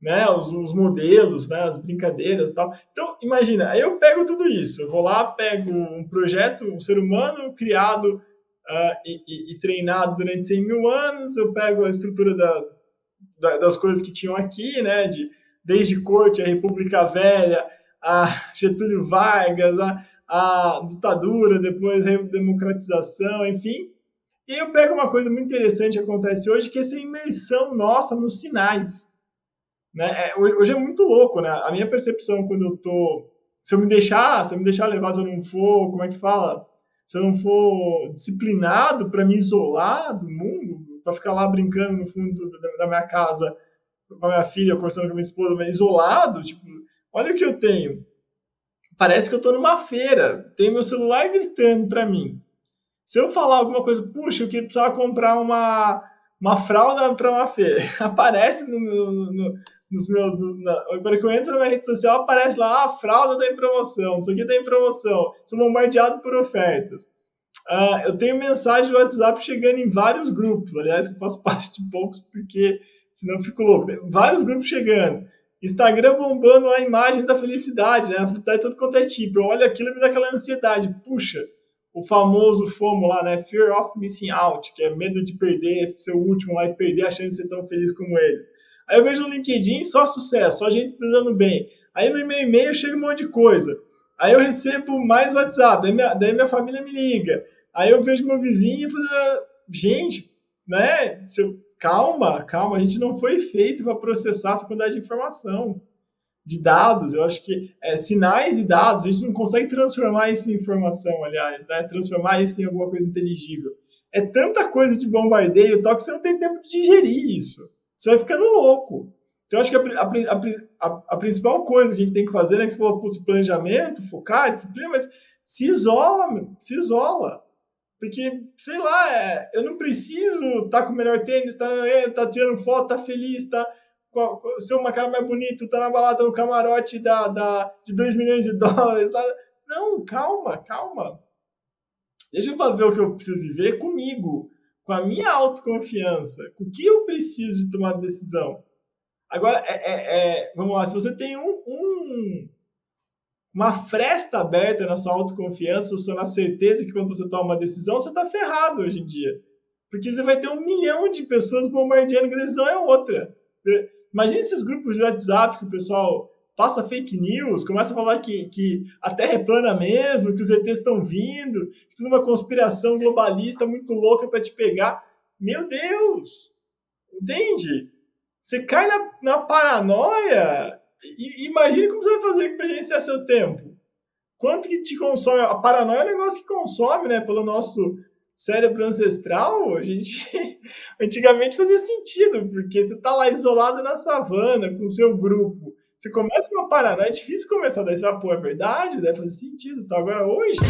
né? Os, os modelos, né? As brincadeiras, tal. Então, imagina, eu pego tudo isso, eu vou lá, pego um projeto, um ser humano criado uh, e, e, treinado durante 100 mil anos, eu pego a estrutura da, da, das coisas que tinham aqui, né? De desde corte, a República Velha, a Getúlio Vargas, a, a ditadura, depois a democratização, enfim, e eu pego uma coisa muito interessante que acontece hoje, que é essa imersão nossa nos sinais. Né? É, hoje é muito louco, né? A minha percepção quando eu tô... Se eu me deixar, se eu me deixar levar, se eu não for, como é que fala? Se eu não for disciplinado para me isolar do mundo, para ficar lá brincando no fundo da minha casa com a minha filha, conversando com a minha esposa, mas isolado, tipo, olha o que eu tenho. Parece que eu tô numa feira, tem meu celular gritando para mim. Se eu falar alguma coisa, puxa, eu precisava comprar uma, uma fralda para uma feira, aparece no, no, no, nos meus. Na, que eu entro na minha rede social, aparece lá, ah, fralda está em promoção, isso aqui está em promoção, sou bombardeado por ofertas. Uh, eu tenho mensagem do WhatsApp chegando em vários grupos, aliás, que eu faço parte de poucos, porque senão eu fico louco. Vários grupos chegando. Instagram bombando a imagem da felicidade, né? A felicidade todo quanto é tipo. Eu olho aquilo e me dá aquela ansiedade. Puxa, o famoso FOMO lá, né? Fear of Missing Out, que é medo de perder, ser o último lá e perder a chance de ser tão feliz como eles. Aí eu vejo no LinkedIn só sucesso, só gente dando bem. Aí no meu e-mail chega um monte de coisa. Aí eu recebo mais WhatsApp, daí minha, daí minha família me liga. Aí eu vejo meu vizinho falando, gente, né? calma, calma, a gente não foi feito para processar essa quantidade de informação de dados, eu acho que é, sinais e dados, a gente não consegue transformar isso em informação, aliás, né? transformar isso em alguma coisa inteligível. É tanta coisa de bombardeio tal que você não tem tempo de digerir isso. Você vai ficando louco. Então, acho que a, a, a, a principal coisa que a gente tem que fazer, né, que você falou, planejamento, focar, disciplina, mas se isola, se isola. Porque, sei lá, é, eu não preciso estar tá com o melhor tênis, tá, tá tirando foto, tá feliz, tá ser uma cara mais bonito, tá na balada no camarote da, da, de 2 milhões de dólares. Não, calma, calma. Deixa eu ver o que eu preciso viver comigo, com a minha autoconfiança, com o que eu preciso de tomar decisão. Agora, é, é, é, vamos lá, se você tem um, um, uma fresta aberta na sua autoconfiança, ou só na certeza que quando você toma uma decisão, você está ferrado hoje em dia. Porque você vai ter um milhão de pessoas bombardeando que a decisão é outra. Imagina esses grupos de WhatsApp que o pessoal passa fake news, começa a falar que, que a Terra é plana mesmo, que os ETs estão vindo, que tudo é uma conspiração globalista muito louca para te pegar. Meu Deus! Entende? Você cai na, na paranoia e, imagine como você vai fazer para gerenciar seu tempo. Quanto que te consome? A paranoia é um negócio que consome, né? Pelo nosso cérebro ancestral, a gente antigamente fazia sentido, porque você tá lá isolado na savana com o seu grupo. Você começa uma parada, é difícil começar daí, você vai, pô, é verdade, deve fazer sentido. Tá? Agora hoje.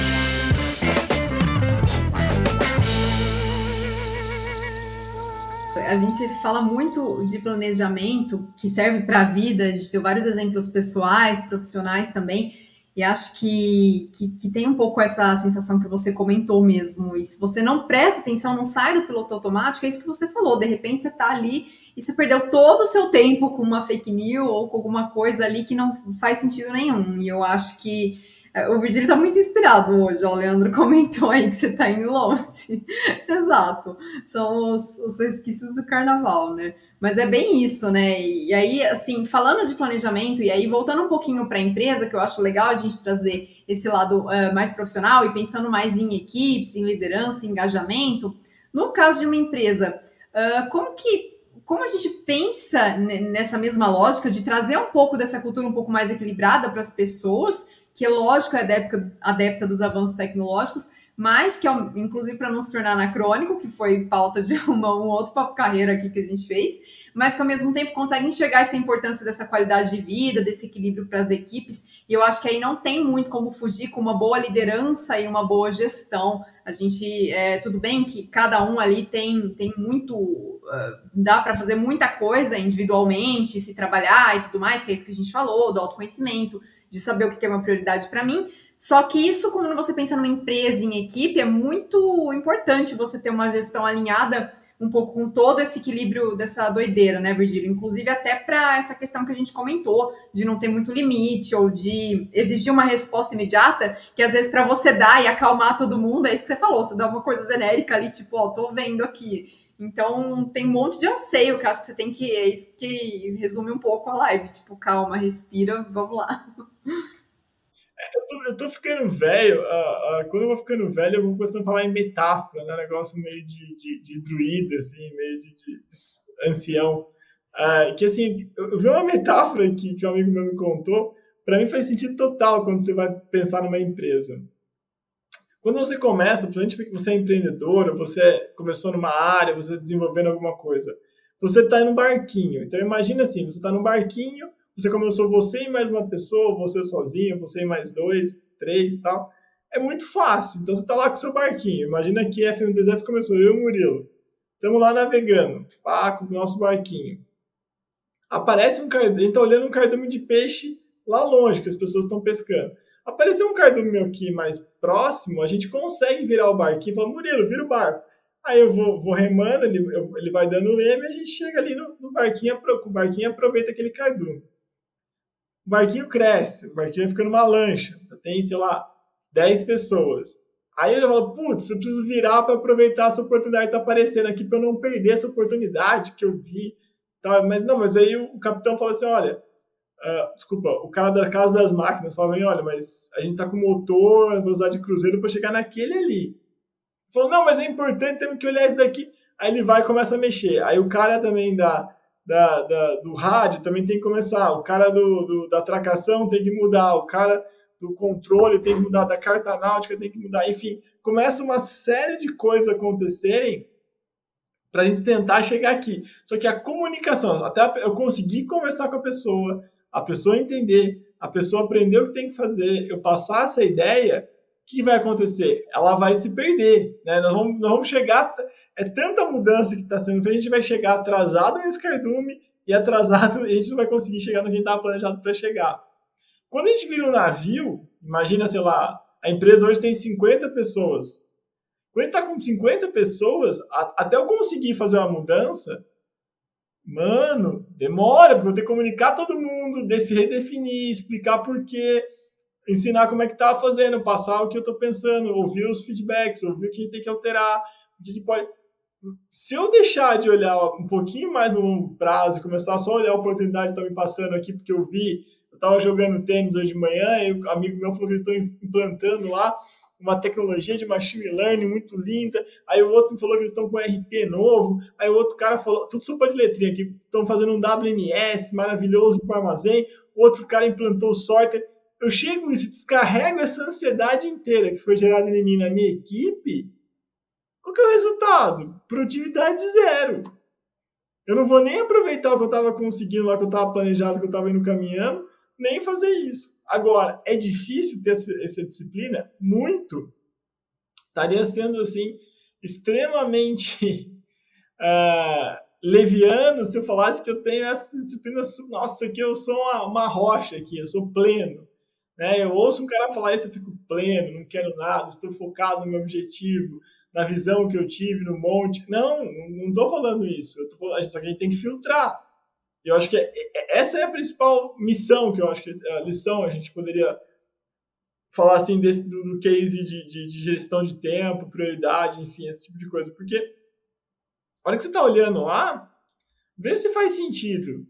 A gente fala muito de planejamento que serve para a vida, a gente deu vários exemplos pessoais, profissionais também e acho que, que, que, tem um pouco essa sensação que você comentou mesmo. E se você não presta atenção, não sai do piloto automático, é isso que você falou. De repente você está ali e você perdeu todo o seu tempo com uma fake news ou com alguma coisa ali que não faz sentido nenhum. E eu acho que o Virgílio está muito inspirado hoje, ó, o Leandro comentou aí que você está indo longe. Exato, são os, os resquícios do carnaval, né? Mas é bem isso, né? E aí, assim, falando de planejamento, e aí voltando um pouquinho para a empresa, que eu acho legal a gente trazer esse lado uh, mais profissional e pensando mais em equipes, em liderança, em engajamento. No caso de uma empresa, uh, como que como a gente pensa nessa mesma lógica de trazer um pouco dessa cultura um pouco mais equilibrada para as pessoas, que é lógico é adepta, adepta dos avanços tecnológicos, mas que inclusive para não se tornar anacrônico, que foi pauta de uma, um outro papo carreira aqui que a gente fez, mas que ao mesmo tempo consegue enxergar essa importância dessa qualidade de vida, desse equilíbrio para as equipes, e eu acho que aí não tem muito como fugir com uma boa liderança e uma boa gestão. A gente, é, tudo bem que cada um ali tem, tem muito, uh, dá para fazer muita coisa individualmente, se trabalhar e tudo mais, que é isso que a gente falou, do autoconhecimento, de saber o que é uma prioridade para mim, só que isso, quando você pensa numa empresa em equipe, é muito importante você ter uma gestão alinhada um pouco com todo esse equilíbrio dessa doideira, né, Virgílio? Inclusive até para essa questão que a gente comentou, de não ter muito limite ou de exigir uma resposta imediata, que às vezes para você dar e acalmar todo mundo, é isso que você falou, você dá uma coisa genérica ali, tipo, ó, oh, tô vendo aqui. Então tem um monte de anseio que acho que você tem que. É isso que resume um pouco a live. Tipo, calma, respira, vamos lá. Eu tô, eu tô ficando velho, uh, uh, quando eu vou ficando velho, eu vou começando a falar em metáfora, né? Negócio meio de, de, de druida, assim, meio de, de, ancião. Uh, que assim, eu, vi uma metáfora aqui que um amigo meu me contou, para mim faz sentido total quando você vai pensar numa empresa. Quando você começa, principalmente porque você é empreendedor, você começou numa área, você está desenvolvendo alguma coisa, você está um barquinho. Então imagina assim, você está num barquinho você começou você e mais uma pessoa, você sozinho, você e mais dois, três tal. É muito fácil. Então você está lá com o seu barquinho. Imagina que a FM2S começou, eu e o Murilo. Estamos lá navegando, pá, com o nosso barquinho. Aparece um cardume, gente está olhando um cardume de peixe lá longe, que as pessoas estão pescando. Apareceu um cardume aqui mais próximo, a gente consegue virar o barquinho e falar, Murilo, vira o barco. Aí eu vou, vou remando, ele, eu, ele vai dando leme e a gente chega ali no, no barquinho, o barquinho aproveita aquele cardume o barquinho cresce, o barquinho vai ficando uma lancha, tem, sei lá, 10 pessoas. Aí ele fala, putz, eu preciso virar para aproveitar essa oportunidade que está aparecendo aqui para eu não perder essa oportunidade que eu vi. Tá? Mas não, mas aí o capitão fala assim, olha, uh, desculpa, o cara da casa das máquinas fala, olha, mas a gente tá com motor, velocidade de cruzeiro para chegar naquele ali. Falou, não, mas é importante, temos que olhar isso daqui. Aí ele vai e começa a mexer. Aí o cara também da, da, da, do rádio também tem que começar, o cara do, do, da tracação tem que mudar, o cara do controle tem que mudar, da carta náutica tem que mudar, enfim, começa uma série de coisas acontecerem para a gente tentar chegar aqui. Só que a comunicação, até eu conseguir conversar com a pessoa, a pessoa entender, a pessoa aprender o que tem que fazer, eu passar essa ideia, que vai acontecer? Ela vai se perder, né? Nós vamos, nós vamos chegar é tanta mudança que está sendo feita, a gente vai chegar atrasado nesse cardume e atrasado, a gente não vai conseguir chegar no que estava planejado para chegar. Quando a gente vira um navio, imagina, sei lá, a empresa hoje tem 50 pessoas. Quando está com 50 pessoas, a, até eu conseguir fazer uma mudança, mano, demora, porque eu tenho que comunicar todo mundo, redefinir, explicar por quê, ensinar como é que tá fazendo, passar o que eu estou pensando, ouvir os feedbacks, ouvir o que tem que alterar, o que pode se eu deixar de olhar um pouquinho mais no longo prazo começar só a olhar a oportunidade que está me passando aqui, porque eu vi, eu estava jogando tênis hoje de manhã e um amigo meu falou que eles estão implantando lá uma tecnologia de machine learning muito linda. Aí o outro me falou que eles estão com RP novo. Aí o outro cara falou, tudo sopa de letrinha aqui, estão fazendo um WMS maravilhoso para armazém. Outro cara implantou o sorter. Eu chego e descarrego essa ansiedade inteira que foi gerada em mim na minha equipe qual que é o resultado? Produtividade zero. Eu não vou nem aproveitar o que eu estava conseguindo lá, que eu estava planejado, que eu estava indo caminhando, nem fazer isso. Agora, é difícil ter essa, disciplina? Muito. Estaria sendo, assim, extremamente uh, leviano se eu falasse que eu tenho essa disciplina. Nossa, aqui eu sou uma, uma rocha aqui, eu sou pleno. Né? Eu ouço um cara falar isso, eu fico pleno, não quero nada, estou focado no meu objetivo, na visão que eu tive no monte. Não, não estou falando isso. Eu tô falando, só que a gente tem que filtrar. Eu acho que é, é, essa é a principal missão que eu acho que a lição a gente poderia falar assim desse, do, do case de, de, de, gestão de tempo, prioridade, enfim, esse tipo de coisa. Porque a hora que você está olhando lá, vê se faz sentido.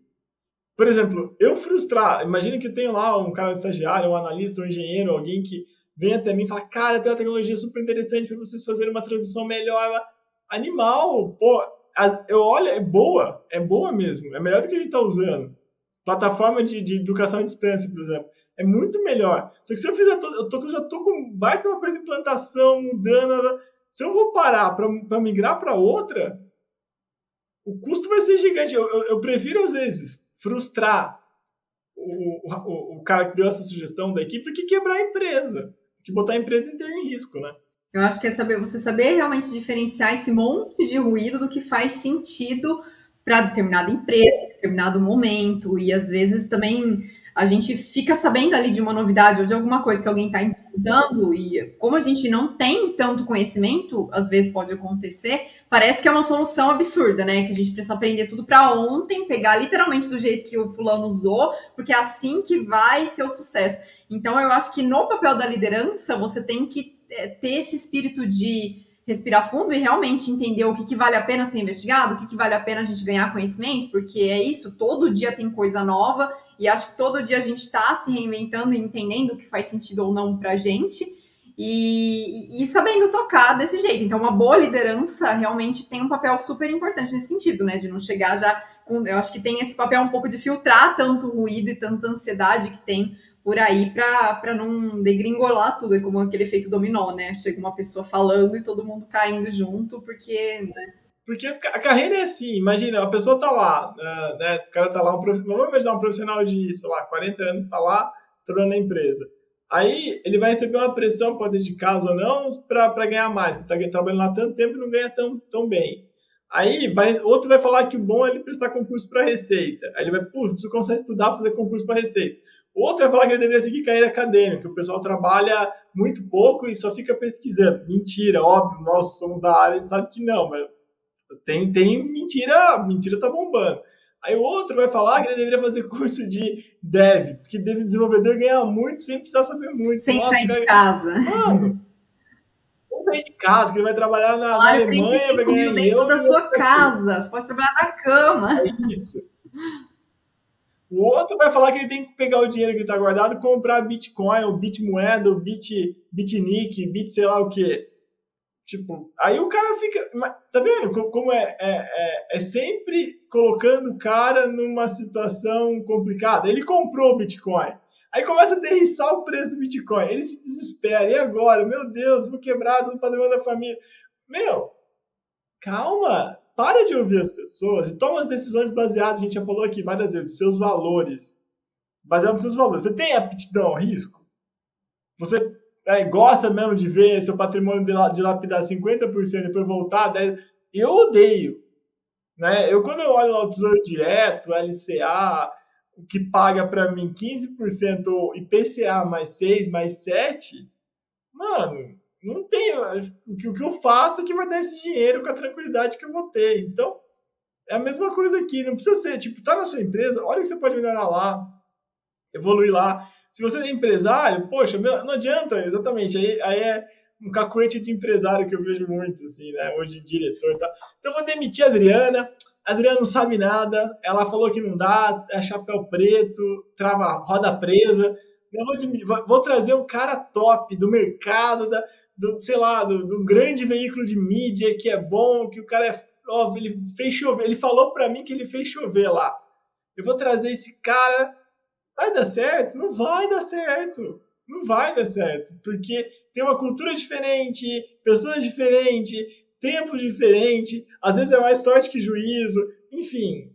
Por exemplo, eu frustrar, imagina que tem lá um cara estagiário, um analista, um engenheiro, alguém que vem até mim e fala, cara, tem uma tecnologia super interessante para vocês fazerem uma transição melhor. Animal, pô, eu olho, é boa, é boa mesmo, é melhor do que a gente está usando. Plataforma de, de educação à distância, por exemplo é muito melhor. Só que se eu fizer, eu, tô, eu já tô com baita uma coisa de implantação, mudando. Se eu vou parar para migrar para outra, o custo vai ser gigante. Eu, eu, eu prefiro, às vezes, frustrar o, o, o, cara que deu essa sugestão da equipe do que quebrar a empresa, que botar a empresa inteira em risco, né? Eu acho que é saber, você saber realmente diferenciar esse monte de ruído do que faz sentido para determinada empresa, determinado momento, e às vezes também a gente fica sabendo ali de uma novidade ou de alguma coisa que alguém está implementando, e como a gente não tem tanto conhecimento, às vezes pode acontecer, parece que é uma solução absurda, né? Que a gente precisa aprender tudo para ontem, pegar literalmente do jeito que o fulano usou, porque é assim que vai ser o sucesso. Então, eu acho que no papel da liderança, você tem que é, ter esse espírito de respirar fundo e realmente entender o que, que vale a pena ser investigado, o que, que vale a pena a gente ganhar conhecimento, porque é isso, todo dia tem coisa nova e acho que todo dia a gente está se reinventando e entendendo o que faz sentido ou não para a gente. E, e, sabendo tocar desse jeito. Então, uma boa liderança realmente tem um papel super importante nesse sentido, né? De não chegar já com. Eu acho que tem esse papel um pouco de filtrar tanto ruído e tanta ansiedade que tem por aí para não degringolar tudo. É como aquele efeito dominó, né? Chega uma pessoa falando e todo mundo caindo junto, porque. Né? Porque a carreira é assim, imagina, a pessoa tá lá, né, né o cara tá lá, um profissional, vamos imaginar um profissional de, sei lá, 40 anos, tá lá, trabalhando na empresa. Aí ele vai receber uma pressão, pode ser de casa ou não, para ganhar mais, porque tá trabalhando lá tanto tempo e não ganha tão, tão bem. Aí vai, outro vai falar que o bom é ele prestar concurso para Receita. Aí ele vai, pô, você consegue estudar fazer concurso para Receita. Outro vai falar que ele deveria seguir carreira acadêmica, o pessoal trabalha muito pouco e só fica pesquisando. Mentira, óbvio, nós somos da área, a gente sabe que não, mas tem, tem mentira, mentira tá bombando. Aí o outro vai falar que ele deveria fazer curso de dev, porque dev desenvolvedor ganha muito sem precisar saber muito. Sem Nossa, sair de casa. Mano, vamos sair de casa, que ele vai trabalhar na, na Alemanha, vai ganhar dentro da sua casa. Você pode trabalhar na cama. É isso. O outro vai falar que ele tem que pegar o dinheiro que está guardado e comprar Bitcoin, ou Bitmoeda, ou Bit, Bitnick, Bit sei lá o quê. Tipo, aí o cara fica. Tá vendo como é, é, é, é, sempre colocando o cara numa situação complicada? Ele comprou o Bitcoin. Aí começa a derriçar o preço do Bitcoin. Ele se desespera. E agora? Meu Deus, vou quebrar do padrão da família. Meu, calma. Para de ouvir as pessoas e toma as decisões baseadas, a gente já falou aqui várias vezes, seus valores. Baseado nos seus valores. Você tem aptidão ao risco? Você é, gosta mesmo de ver seu patrimônio dilapidar 50% e depois voltar, eu odeio. Né? Eu, quando eu olho lá o Tesouro Direto, LCA, o que paga para mim 15% IPCA mais 6, mais 7, mano, não tem. O que, o que eu faço é que vai dar esse dinheiro com a tranquilidade que eu vou ter. Então, é a mesma coisa aqui. Não precisa ser, tipo, tá na sua empresa, olha o que você pode melhorar lá, evoluir lá. Se você é empresário, poxa, não adianta, exatamente. Aí, aí é um cacuete de empresário que eu vejo muito, assim, né? Ou de diretor e tal. Então, vou demitir a Adriana. A Adriana não sabe nada. Ela falou que não dá, é chapéu preto, trava, roda presa. Eu vou, vou trazer um cara top do mercado, da, do, sei lá, do, do, grande veículo de mídia que é bom, que o cara é. Ó, ele fez chover. Ele falou para mim que ele fez chover lá. Eu vou trazer esse cara Vai dar certo? Não vai dar certo. Não vai dar certo. Porque tem uma cultura diferente, pessoas diferentes, tempo diferente. Às vezes é mais sorte que juízo. Enfim,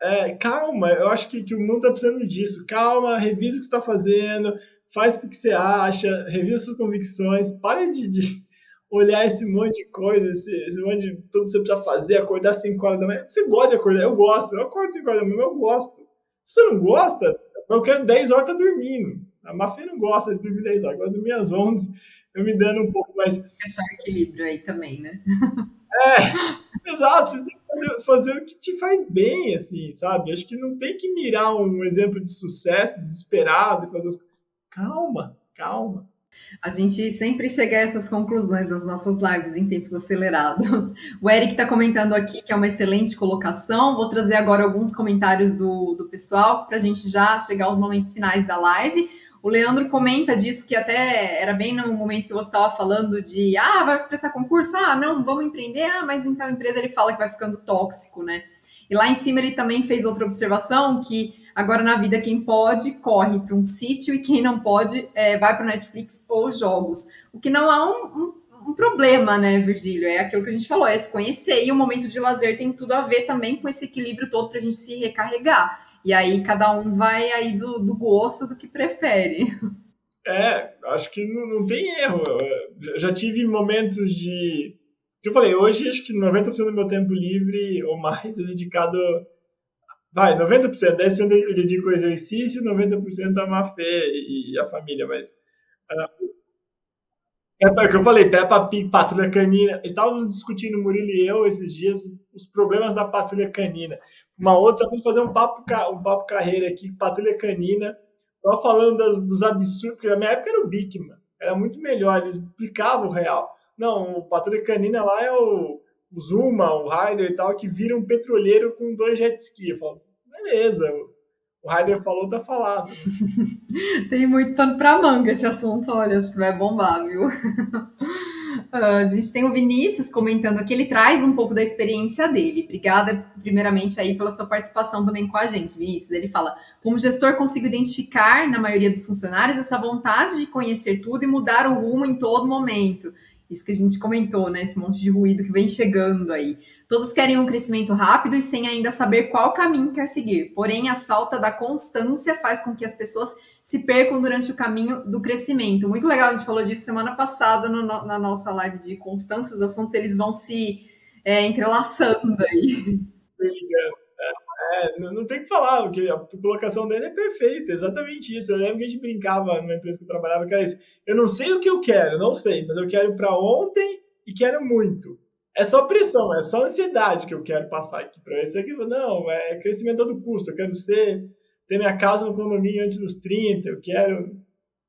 é, calma. Eu acho que, que o mundo está precisando disso. Calma, revisa o que está fazendo, faz o que você acha, revisa suas convicções. Pare de, de olhar esse monte de coisa, esse, esse monte de tudo que você precisa fazer, acordar 5 horas da manhã. Você gosta de acordar? Eu gosto. Eu acordo 5 horas da manhã, eu gosto. Se você não gosta, eu quero 10 horas tá dormindo. A Mafia não gosta de dormir 10 horas, gosta de dormir às 11, eu me dando um pouco mais. Achar equilíbrio aí também, né? É, exato. Você tem que fazer, fazer, o que te faz bem, assim, sabe? Acho que não tem que mirar um exemplo de sucesso desesperado e fazer as Calma, calma. A gente sempre chega a essas conclusões nas nossas lives em tempos acelerados. O Eric está comentando aqui que é uma excelente colocação. Vou trazer agora alguns comentários do, do pessoal para a gente já chegar aos momentos finais da live. O Leandro comenta disso que até era bem no momento que você estava falando de ah, vai prestar concurso? Ah, não, vamos empreender, ah, mas então a empresa ele fala que vai ficando tóxico, né? E lá em cima ele também fez outra observação que Agora, na vida, quem pode, corre para um sítio e quem não pode, é, vai para Netflix ou jogos. O que não há um, um, um, problema, né, Virgílio? É aquilo que a gente falou, é se conhecer. E o momento de lazer tem tudo a ver também com esse equilíbrio todo para a gente se recarregar. E aí, cada um vai aí do, do gosto do que prefere. É, acho que não, não tem erro. Eu já tive momentos de. Que eu falei, hoje acho que 90% do meu tempo livre ou mais é dedicado Vai, 90%, 10% eu dedico ao exercício, 90% a má fé e a família, mas. Uh, é o que eu falei, Peppa Pig, Patrulha Canina. Estávamos discutindo, Murilo e eu, esses dias, os problemas da Patrulha Canina. Uma outra, vamos fazer um papo, um papo carreira aqui, Patrulha Canina. Estava falando das, dos absurdos, porque na minha época era o Bikman. Era muito melhor, eles explicavam o real. Não, o Patrulha Canina lá é o o Zuma, o Ryder e tal, que vira um petroleiro com dois jet ski. Eu falo, beleza, o Ryder falou, tá falado. Tem muito pano pra manga esse assunto, olha, acho que vai bombar, viu? Uh, a gente tem o Vinícius comentando aqui, ele traz um pouco da experiência dele. Obrigada, primeiramente, aí pela sua participação também com a gente, Vinícius. Ele fala: como gestor, consigo identificar na maioria dos funcionários essa vontade de conhecer tudo e mudar o rumo em todo momento. Isso que a gente comentou, né? Esse monte de ruído que vem chegando aí. Todos querem um crescimento rápido e sem ainda saber qual caminho quer seguir. Porém, a falta da constância faz com que as pessoas se percam durante o caminho do crescimento. Muito legal, a gente falou disso semana passada no, na nossa live de constância. Os assuntos eles vão se é, entrelaçando aí. É, não, não, tem que falar, porque a colocação dele é perfeita, exatamente isso. Eu lembro que a gente brincava numa empresa que eu trabalhava, que era isso. Eu não sei o que eu quero, não sei, mas eu quero para ontem e quero muito. É só pressão, é só ansiedade que eu quero passar aqui para isso aqui. Não, é crescimento a todo custo. Eu quero ser, ter minha casa no condomínio antes dos 30, eu quero.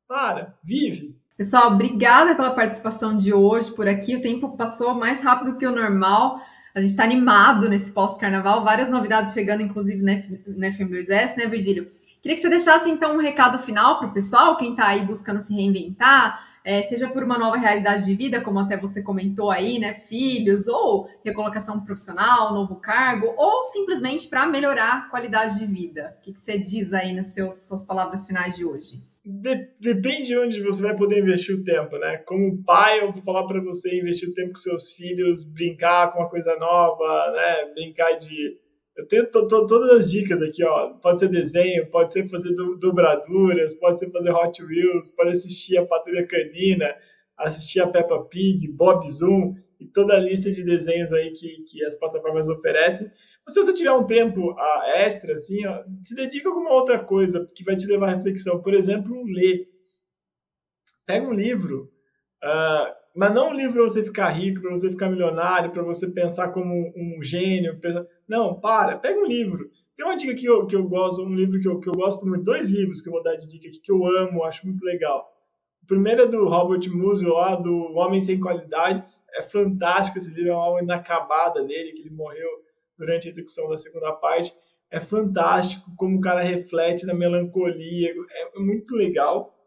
Para, vive. Pessoal, obrigada pela participação de hoje por aqui. O tempo passou mais rápido que o normal. A gente está animado nesse pós-carnaval, várias novidades chegando, inclusive na FM2S, né, Virgílio? Queria que você deixasse então um recado final para o pessoal, quem está aí buscando se reinventar, é, seja por uma nova realidade de vida, como até você comentou aí, né, filhos, ou recolocação profissional, novo cargo, ou simplesmente para melhorar a qualidade de vida. O que, que você diz aí nas seus, suas palavras finais de hoje? De, depende de onde você vai poder investir o tempo, né? Como pai, eu vou falar para você investir o tempo com seus filhos, brincar com uma coisa nova, né? Brincar de. Eu tenho to, to, todas as dicas aqui, ó. Pode ser desenho, pode ser fazer do, dobraduras, pode ser fazer Hot Wheels, pode assistir a Patrulha Canina, assistir a Peppa Pig, Bob Zoom e toda a lista de desenhos aí que, que as plataformas oferecem. Mas se você tiver um tempo uh, extra, assim, ó, se dedica a alguma outra coisa que vai te levar à reflexão. Por exemplo, ler. Pega um livro, uh, mas não um livro para você ficar rico, para você ficar milionário, para você pensar como um, gênio. Não, para, pega um livro. Tem uma dica que eu, que eu gosto, um livro que eu, que eu gosto muito, dois livros que eu vou dar de dica aqui, que eu amo, acho muito legal. O primeiro é do Robert Musil, lá, do Homem Sem Qualidades. É fantástico esse livro, é uma inacabada dele, que ele morreu durante a execução da segunda parte. É fantástico como o cara reflete na melancolia, é muito legal.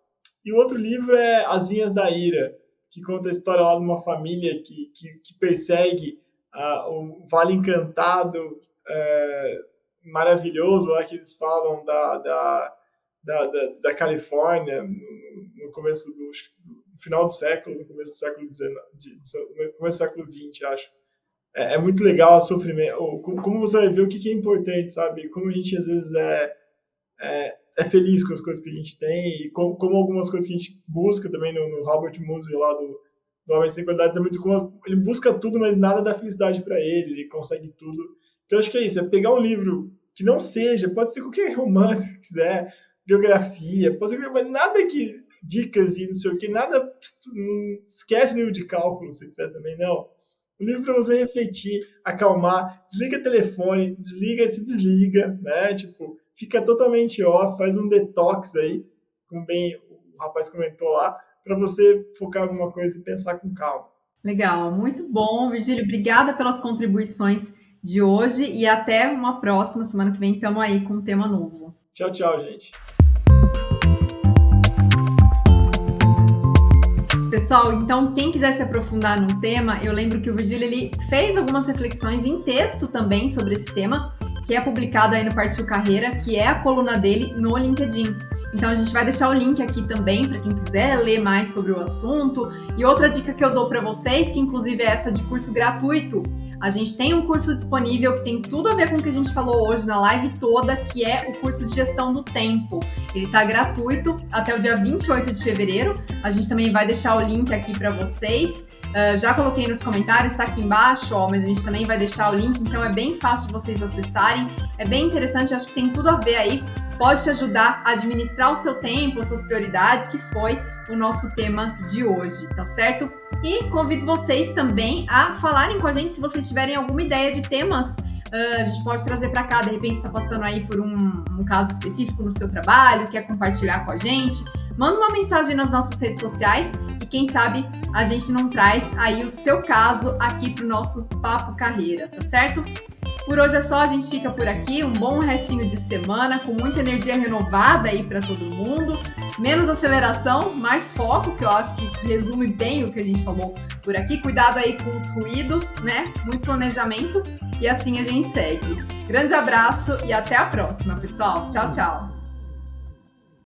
E o outro livro é As Vinhas da Ira, que conta a história lá de uma família que, que, que persegue uh, o Vale Encantado uh, maravilhoso lá que eles falam da, da, da, da, da Califórnia no, no começo do no final do século, no começo do século XIX, no começo do século XX, acho é, é muito legal o sofrimento, como você vai ver o que, que é importante, sabe? Como a gente às vezes é, é, é, feliz com as coisas que a gente tem e como, como algumas coisas que a gente busca também no, no Robert Musil lá do, do Homem Sem Qualidades é muito como ele busca tudo, mas nada dá felicidade para ele, ele consegue tudo. Então acho que é isso, é pegar um livro que não seja, pode ser qualquer romance que quiser, biografia, pode ser mas nada que dicas e não sei o que, nada, esquece o livro de cálculo se quiser também, não um livro para você refletir, acalmar, desliga o telefone, desliga, se desliga, né? Tipo, fica totalmente off, faz um detox aí, como bem o rapaz comentou lá, para você focar em alguma coisa e pensar com calma. Legal, muito bom, Virgílio. Obrigada pelas contribuições de hoje e até uma próxima semana que vem. Estamos aí com um tema novo. Tchau, tchau, gente. Pessoal, então quem quiser se aprofundar num tema, eu lembro que o Virgílio ele fez algumas reflexões em texto também sobre esse tema, que é publicado aí no Partiu Carreira, que é a coluna dele no LinkedIn. Então a gente vai deixar o link aqui também para quem quiser ler mais sobre o assunto. E outra dica que eu dou para vocês, que inclusive é essa de curso gratuito, a gente tem um curso disponível que tem tudo a ver com o que a gente falou hoje na live toda, que é o curso de gestão do tempo. Ele está gratuito até o dia 28 de fevereiro. A gente também vai deixar o link aqui para vocês. Uh, já coloquei nos comentários, está aqui embaixo, ó, mas a gente também vai deixar o link, então é bem fácil de vocês acessarem. É bem interessante, acho que tem tudo a ver aí pode te ajudar a administrar o seu tempo, as suas prioridades, que foi o nosso tema de hoje, tá certo? E convido vocês também a falarem com a gente se vocês tiverem alguma ideia de temas. Uh, a gente pode trazer para cá, de repente está passando aí por um, um caso específico no seu trabalho, quer compartilhar com a gente. Manda uma mensagem nas nossas redes sociais e quem sabe a gente não traz aí o seu caso aqui para o nosso Papo Carreira, tá certo? Por hoje é só, a gente fica por aqui. Um bom restinho de semana, com muita energia renovada aí para todo mundo. Menos aceleração, mais foco, que eu acho que resume bem o que a gente falou por aqui. Cuidado aí com os ruídos, né? Muito planejamento. E assim a gente segue. Grande abraço e até a próxima, pessoal. Tchau, tchau.